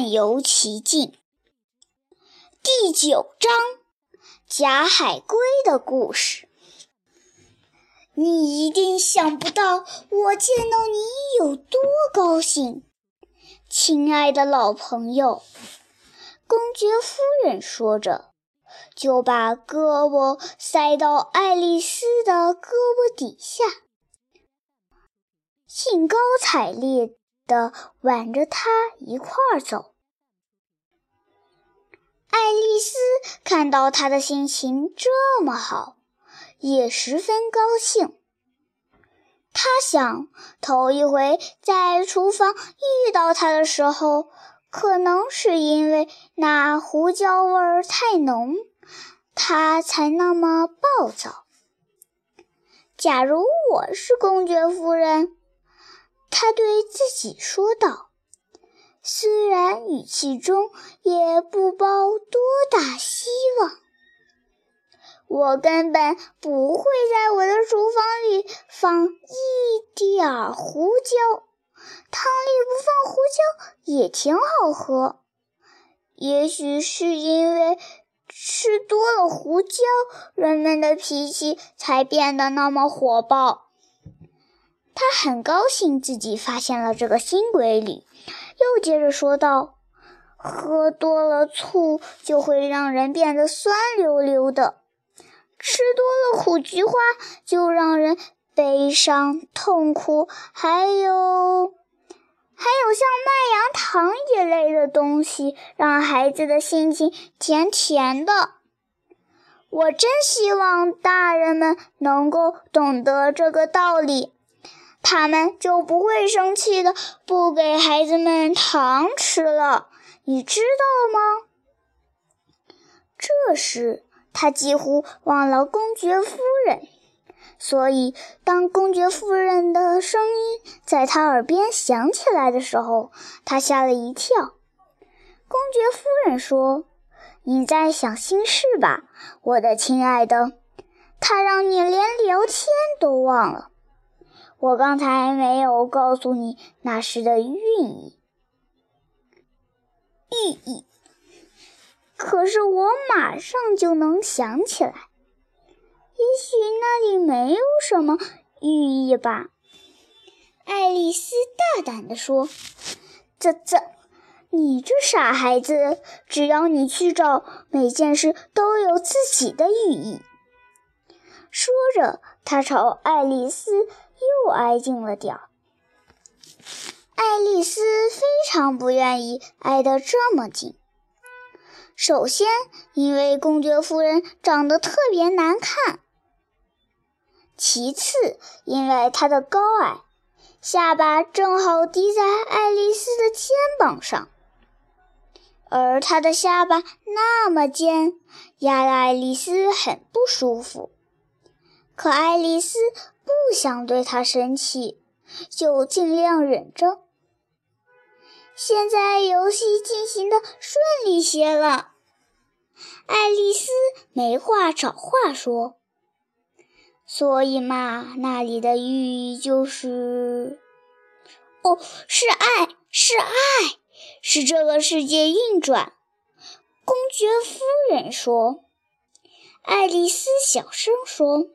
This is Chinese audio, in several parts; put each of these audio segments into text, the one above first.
漫游奇境。第九章：假海龟的故事。你一定想不到我见到你有多高兴，亲爱的老朋友。公爵夫人说着，就把胳膊塞到爱丽丝的胳膊底下，兴高采烈地挽着她一块儿走。爱丽丝看到他的心情这么好，也十分高兴。她想，头一回在厨房遇到他的时候。可能是因为那胡椒味儿太浓，他才那么暴躁。假如我是公爵夫人，他对自己说道，虽然语气中也不抱多大希望。我根本不会在我的厨房里放一点胡椒。汤里不放胡椒也挺好喝，也许是因为吃多了胡椒，人们的脾气才变得那么火爆。他很高兴自己发现了这个新规律，又接着说道：“喝多了醋就会让人变得酸溜溜的，吃多了苦菊花就让人悲伤痛苦，还有……”还有像麦芽糖一类的东西，让孩子的心情甜甜的。我真希望大人们能够懂得这个道理，他们就不会生气的不给孩子们糖吃了。你知道吗？这时，他几乎忘了公爵夫人。所以，当公爵夫人的声音在他耳边响起来的时候，他吓了一跳。公爵夫人说：“你在想心事吧，我的亲爱的？他让你连聊天都忘了。我刚才没有告诉你那时的寓意，寓意。可是我马上就能想起来。”也许那里没有什么寓意吧，爱丽丝大胆地说：“这这，你这傻孩子，只要你去找，每件事都有自己的寓意。”说着，他朝爱丽丝又挨近了点儿。爱丽丝非常不愿意挨得这么近。首先，因为公爵夫人长得特别难看。其次，因为他的高矮，下巴正好低在爱丽丝的肩膀上，而他的下巴那么尖，压得爱丽丝很不舒服。可爱丽丝不想对他生气，就尽量忍着。现在游戏进行的顺利些了，爱丽丝没话找话说。所以嘛，那里的寓意就是，哦，是爱，是爱，是这个世界运转。公爵夫人说。爱丽丝小声说：“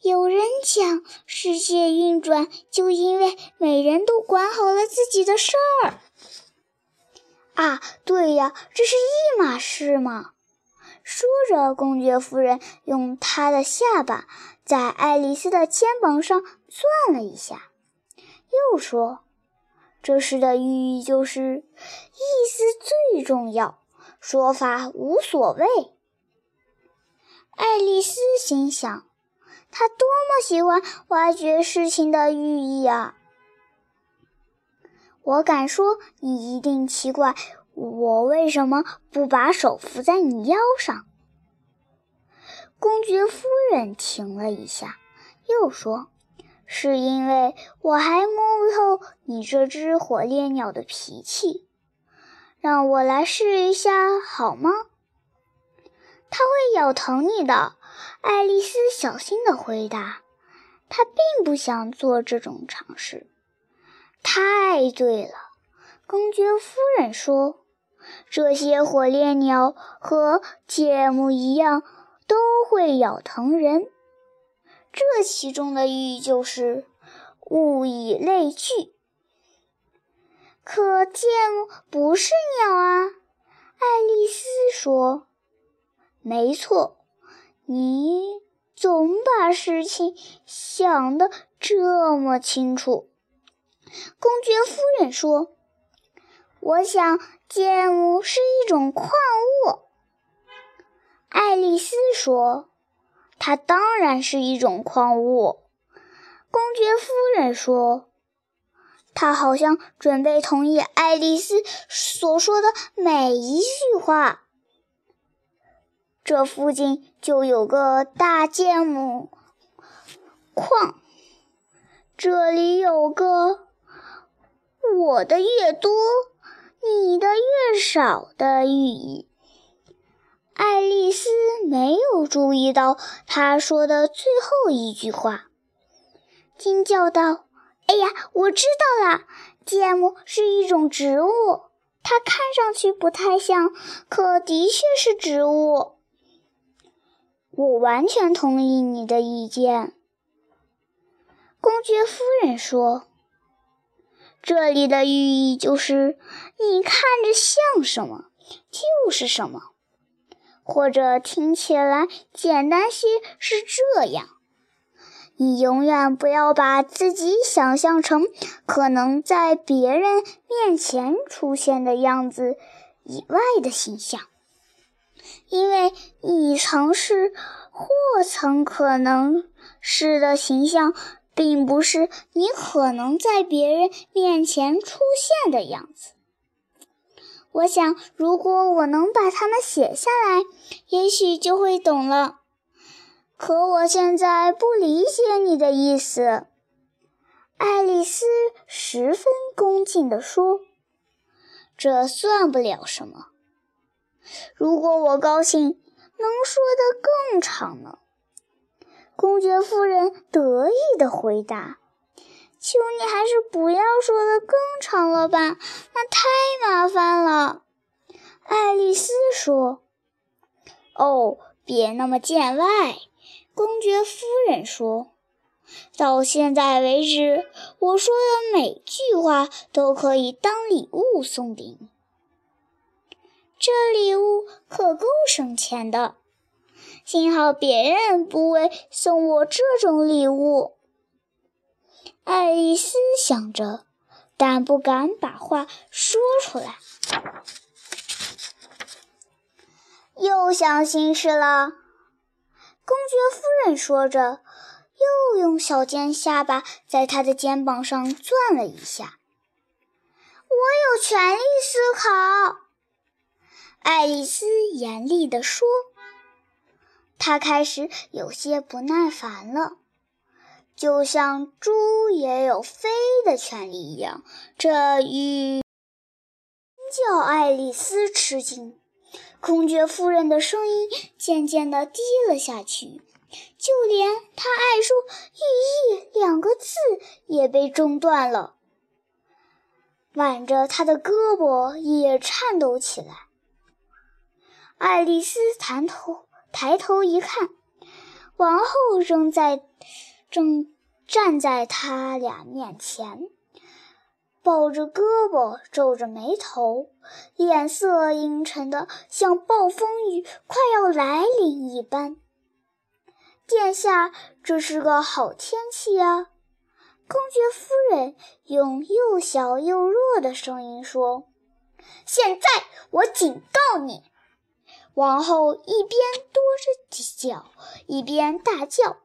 有人讲，世界运转就因为每人都管好了自己的事儿。”啊，对呀，这是一码事嘛。说着，公爵夫人用她的下巴。在爱丽丝的肩膀上攥了一下，又说：“这事的寓意就是，意思最重要，说法无所谓。”爱丽丝心想：“他多么喜欢挖掘事情的寓意啊！”我敢说，你一定奇怪，我为什么不把手扶在你腰上。公爵夫人停了一下，又说：“是因为我还摸不透你这只火烈鸟的脾气，让我来试一下好吗？”它会咬疼你的，爱丽丝小心地回答。她并不想做这种尝试。太对了，公爵夫人说：“这些火烈鸟和芥末一样，都会咬疼人。这其中的寓意就是物以类聚。可芥末不是鸟啊。”爱丽丝说：“没错，你总把事情想得这么清楚。”公爵夫人说。我想，芥末是一种矿物。爱丽丝说：“它当然是一种矿物。”公爵夫人说：“他好像准备同意爱丽丝所说的每一句话。”这附近就有个大芥末矿，这里有个我的越多。你的越少的寓意，爱丽丝没有注意到他说的最后一句话，惊叫道：“哎呀，我知道了，芥末是一种植物，它看上去不太像，可的确是植物。”我完全同意你的意见，公爵夫人说。这里的寓意就是，你看着像什么就是什么，或者听起来简单些是这样：你永远不要把自己想象成可能在别人面前出现的样子以外的形象，因为你曾是或曾可能是的形象。并不是你可能在别人面前出现的样子。我想，如果我能把它们写下来，也许就会懂了。可我现在不理解你的意思。”爱丽丝十分恭敬地说，“这算不了什么。如果我高兴，能说得更长呢。”公爵夫人得意地回答：“求你还是不要说的更长了吧，那太麻烦了。”爱丽丝说：“哦，别那么见外。”公爵夫人说：“到现在为止，我说的每句话都可以当礼物送给你。这礼物可够省钱的。”幸好别人不会送我这种礼物，爱丽丝想着，但不敢把话说出来。又想心事了，公爵夫人说着，又用小尖下巴在他的肩膀上钻了一下。我有权利思考，爱丽丝严厉地说。她开始有些不耐烦了，就像猪也有飞的权利一样。这语叫爱丽丝吃惊。公爵夫人的声音渐渐地低了下去，就连她爱说“寓意”两个字也被中断了。挽着她的胳膊也颤抖起来。爱丽丝抬头。抬头一看，王后正在正站在他俩面前，抱着胳膊，皱着眉头，脸色阴沉的像暴风雨快要来临一般。殿下，这是个好天气啊！公爵夫人用又小又弱的声音说：“现在，我警告你。”王后一边跺着脚，一边大叫：“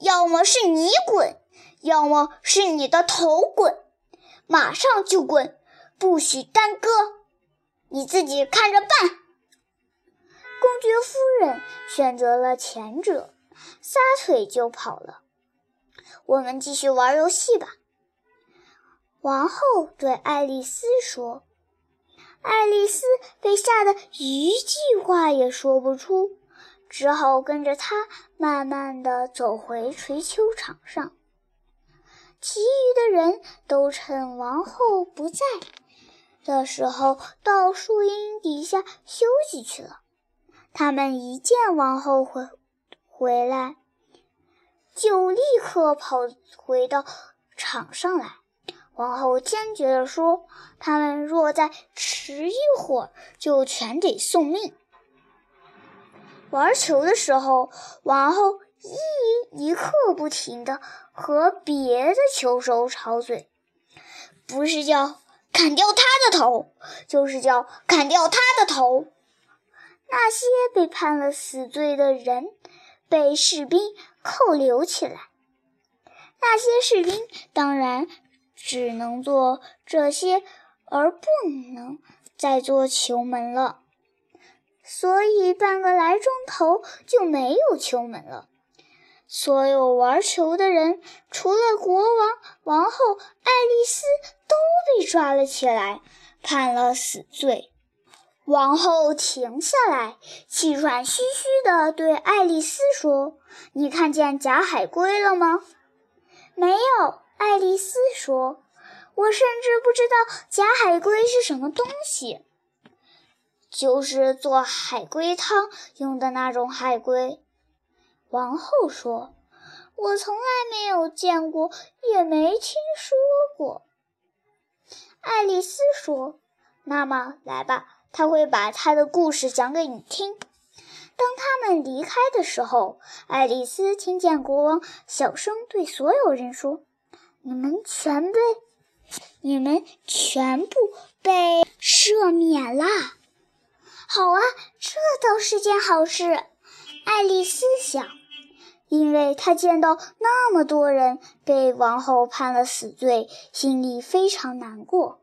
要么是你滚，要么是你的头滚，马上就滚，不许耽搁，你自己看着办。”公爵夫人选择了前者，撒腿就跑了。我们继续玩游戏吧。”王后对爱丽丝说。爱丽丝被吓得一句话也说不出，只好跟着他慢慢地走回锤球场上。其余的人都趁王后不在，的时候到树荫底下休息去了。他们一见王后回回来，就立刻跑回到场上来。王后坚决地说：“他们若再迟一会儿，就全得送命。”玩球的时候，王后一一刻不停地和别的球手吵嘴，不是叫砍掉他的头，就是叫砍掉他的头。那些被判了死罪的人被士兵扣留起来，那些士兵当然只能做这些，而不能再做球门了。所以半个来钟头就没有球门了。所有玩球的人，除了国王、王后、爱丽丝，都被抓了起来，判了死罪。王后停下来，气喘吁吁地对爱丽丝说：“你看见假海龟了吗？”“没有。”爱丽丝说，“我甚至不知道假海龟是什么东西。”就是做海龟汤用的那种海龟，王后说：“我从来没有见过，也没听说过。”爱丽丝说：“那么来吧，他会把他的故事讲给你听。”当他们离开的时候，爱丽丝听见国王小声对所有人说：“你们全被，你们全部被赦免啦。”好啊，这倒是件好事，爱丽丝想，因为她见到那么多人被王后判了死罪，心里非常难过。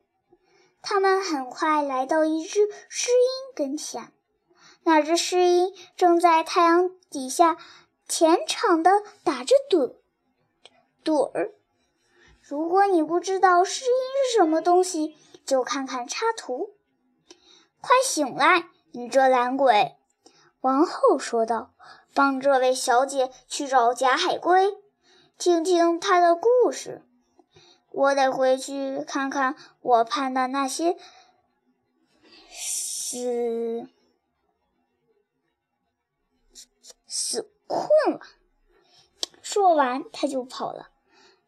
他们很快来到一只狮鹰跟前，那只狮鹰正在太阳底下虔诚地打着盹盹儿。如果你不知道诗音是什么东西，就看看插图。快醒来，你这懒鬼！”王后说道，“帮这位小姐去找假海龟，听听她的故事。我得回去看看我判的那些死死困了。”说完，他就跑了，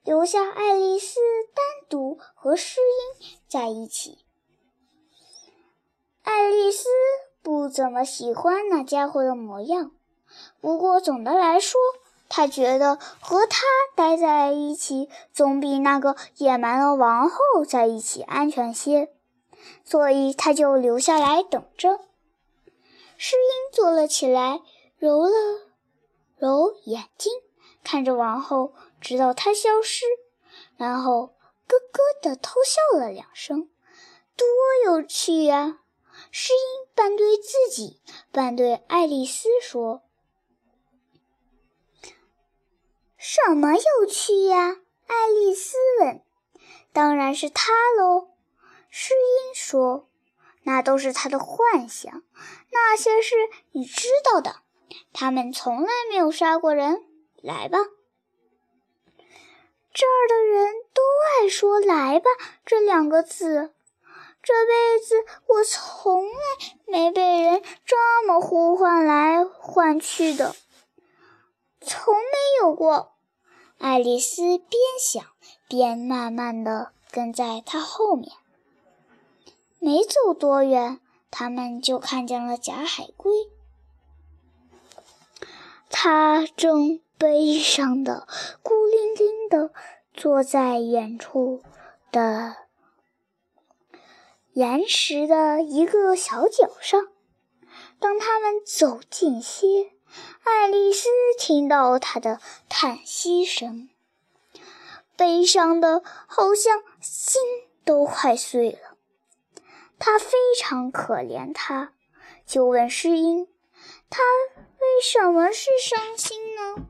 留下爱丽丝单独和诗音在一起。爱丽丝不怎么喜欢那家伙的模样，不过总的来说，她觉得和他待在一起总比那个野蛮的王后在一起安全些，所以她就留下来等着。诗音坐了起来，揉了揉眼睛，看着王后，直到她消失，然后咯咯地偷笑了两声，多有趣呀！诗音半对自己，半对爱丽丝说：“什么有趣呀？”爱丽丝问。“当然是他喽。”诗音说，“那都是他的幻想，那些是你知道的。他们从来没有杀过人。来吧。”这儿的人都爱说“来吧”这两个字。这辈子我从来没被人这么呼唤来唤去的，从没有过。爱丽丝边想边慢慢地跟在他后面。没走多远，他们就看见了假海龟。他正悲伤的、孤零零的坐在远处的。岩石的一个小角上。当他们走近些，爱丽丝听到他的叹息声，悲伤的好像心都快碎了。他非常可怜他，就问诗音：“他为什么是伤心呢？”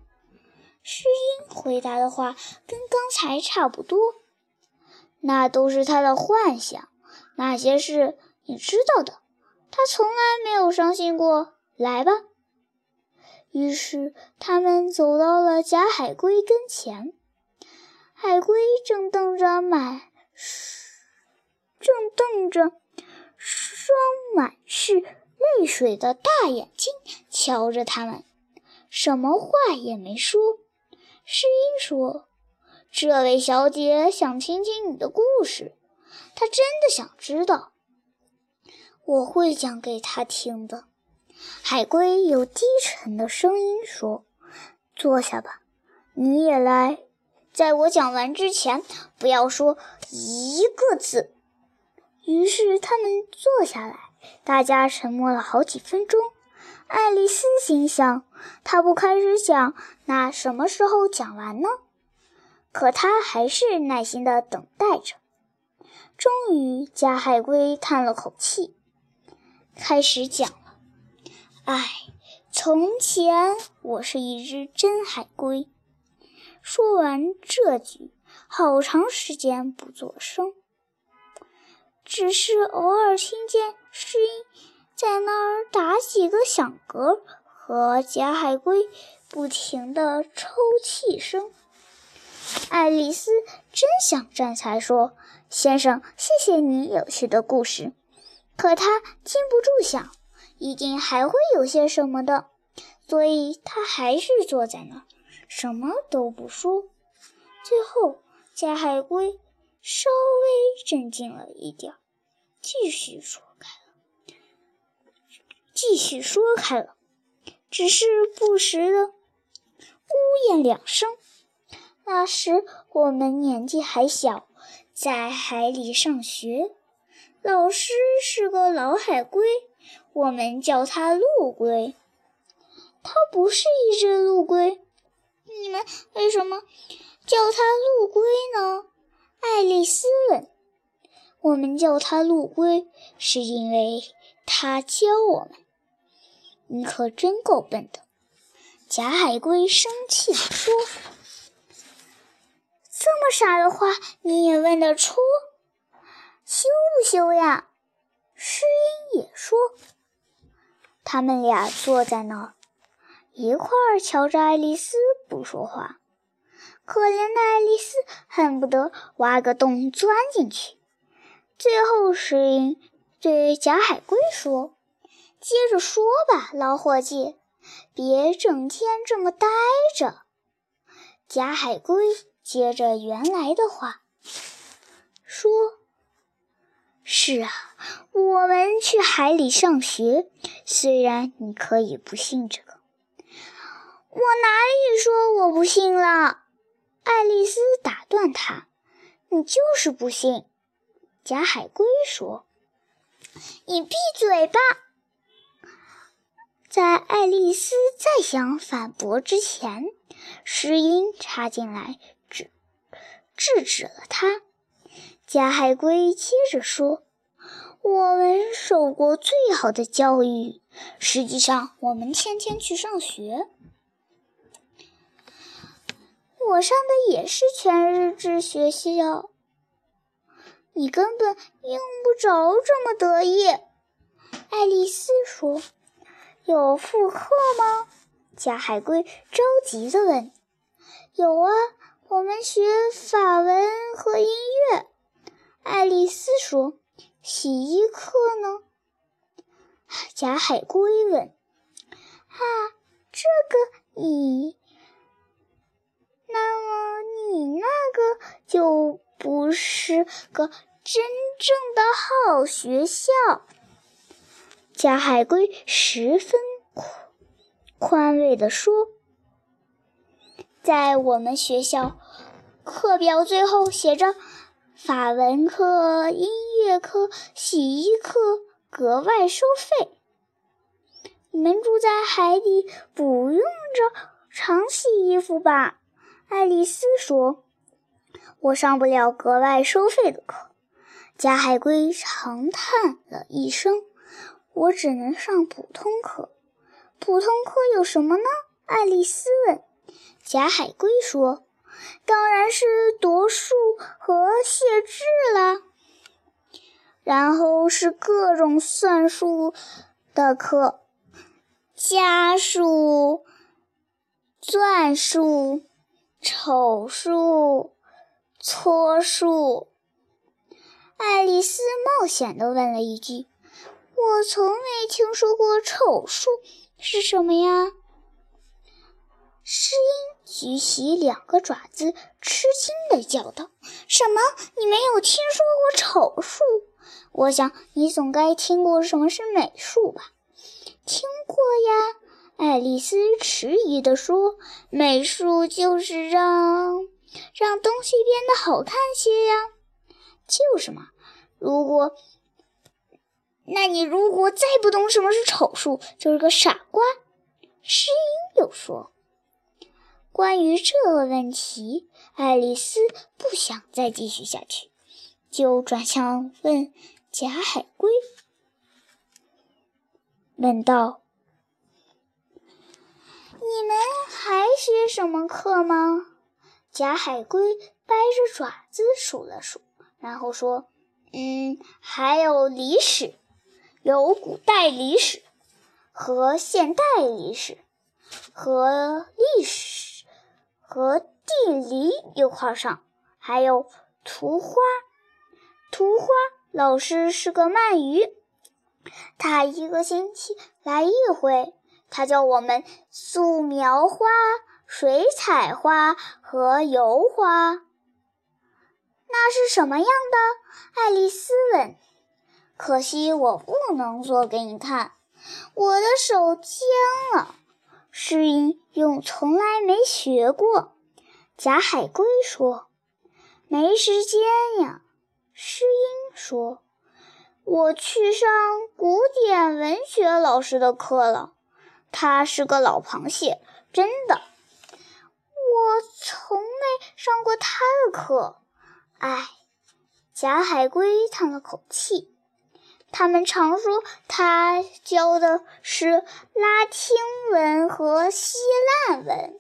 诗音回答的话跟刚才差不多：“那都是他的幻想。”那些事你知道的，他从来没有伤心过。来吧。于是他们走到了假海龟跟前，海龟正瞪着满正瞪着双满是泪水的大眼睛瞧着他们，什么话也没说。诗音说：“这位小姐想听听你的故事，她真的想知道。我会讲给她听的。”海龟有低沉的声音说：“坐下吧，你也来。在我讲完之前，不要说一个字。”于是他们坐下来，大家沉默了好几分钟。爱丽丝心想：她不开始讲，那什么时候讲完呢？可她还是耐心地等待着。终于，假海龟叹了口气，开始讲了：“唉，从前我是一只真海龟。”说完这句，好长时间不作声。只是偶尔听见声音在那儿打几个响嗝，和假海龟不停的抽泣声。爱丽丝真想站起来说：“先生，谢谢你有趣的故事。”可她禁不住想，一定还会有些什么的，所以她还是坐在那儿，什么都不说。最后，假海龟。稍微镇静了一点，继续说开了，继续说开了，只是不时的呜咽两声。那时我们年纪还小，在海里上学，老师是个老海龟，我们叫它陆龟。它不是一只陆龟，你们为什么叫它陆龟呢？爱丽丝问：“我们叫它陆龟，是因为它教我们。”你可真够笨的！假海龟生气地说：“这么傻的话你也问得出？羞不羞呀？”诗音也说。他们俩坐在那儿，一块儿瞧着爱丽丝不说话。可怜的爱丽丝恨不得挖个洞钻进去。最后，石英对假海龟说：“接着说吧，老伙计，别整天这么呆着。”假海龟接着原来的话说：“是啊，我们去海里上学，虽然你可以不信这个。”我哪里说我不信了？爱丽丝打断他：“你就是不信。”假海龟说：“你闭嘴吧！”在爱丽丝再想反驳之前，石英插进来制制止了他。假海龟接着说：“我们受过最好的教育，实际上我们天天去上学。”我上的也是全日制学校，你根本用不着这么得意。”爱丽丝说。“有复课吗？”假海龟着急地问。“有啊，我们学法文和音乐。”爱丽丝说。“洗衣课呢？”假海龟问。“啊，这个你。”那么你那个就不是个真正的好学校。假海龟十分宽慰地说：“在我们学校，课表最后写着法文课、音乐课、洗衣课格外收费。你们住在海底，不用着常洗衣服吧？”爱丽丝说：“我上不了格外收费的课。”假海龟长叹了一声：“我只能上普通课。”“普通课有什么呢？”爱丽丝问。假海龟说：“当然是读数和写字啦。然后是各种算术的课，加数、算术。”丑数、搓数，爱丽丝冒险地问了一句：“我从没听说过丑树是什么呀？”诗音举起两个爪子，吃惊地叫道：“什么？你没有听说过丑树？我想你总该听过什么是美术吧？”“听过呀。”爱丽丝迟疑地说：“美术就是让让东西变得好看些呀。”“就是嘛。”如果，那你如果再不懂什么是丑树，就是个傻瓜。”诗音又说。关于这个问题，爱丽丝不想再继续下去，就转向问贾海龟，问道：“你们还学什么课吗？”贾海龟掰着爪子数了数，然后说：“嗯，还有历史，有古代历史和现代历史和历史。”和地理一块上，还有图画。图画老师是个鳗鱼，他一个星期来一回。他教我们素描画、水彩画和油画。那是什么样的？爱丽丝问。可惜我不能做给你看，我的手僵了。诗音用从来没学过，贾海龟说：“没时间呀。”诗音说：“我去上古典文学老师的课了，他是个老螃蟹，真的。我从没上过他的课。”唉，贾海龟叹了口气。他们常说他教的是拉丁文和希腊文。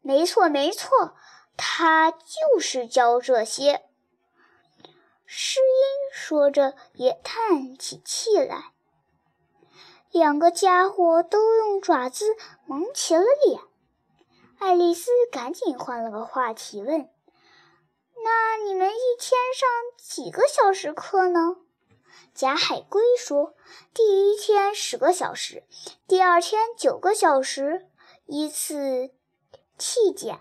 没错，没错，他就是教这些。诗音说着也叹起气来。两个家伙都用爪子蒙起了脸。爱丽丝赶紧换了个话题问：“那你们一天上几个小时课呢？”贾海龟说：“第一天十个小时，第二天九个小时，依次递减。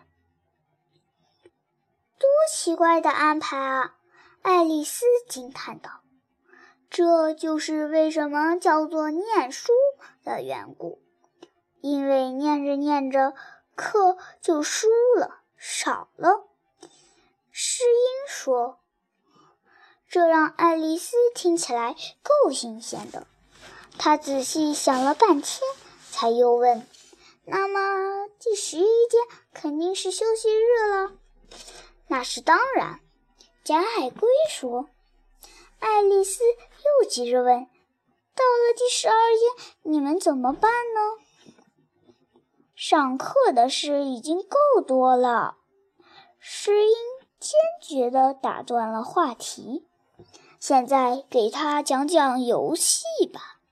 多奇怪的安排啊！”爱丽丝惊叹道。“这就是为什么叫做念书的缘故，因为念着念着，课就输了，少了。”诗音说。这让爱丽丝听起来够新鲜的。她仔细想了半天，才又问：“那么第十一天肯定是休息日了？”“那是当然。”贾海龟说。爱丽丝又急着问：“到了第十二天，你们怎么办呢？”“上课的事已经够多了。”诗音坚决地打断了话题。现在给他讲讲游戏吧。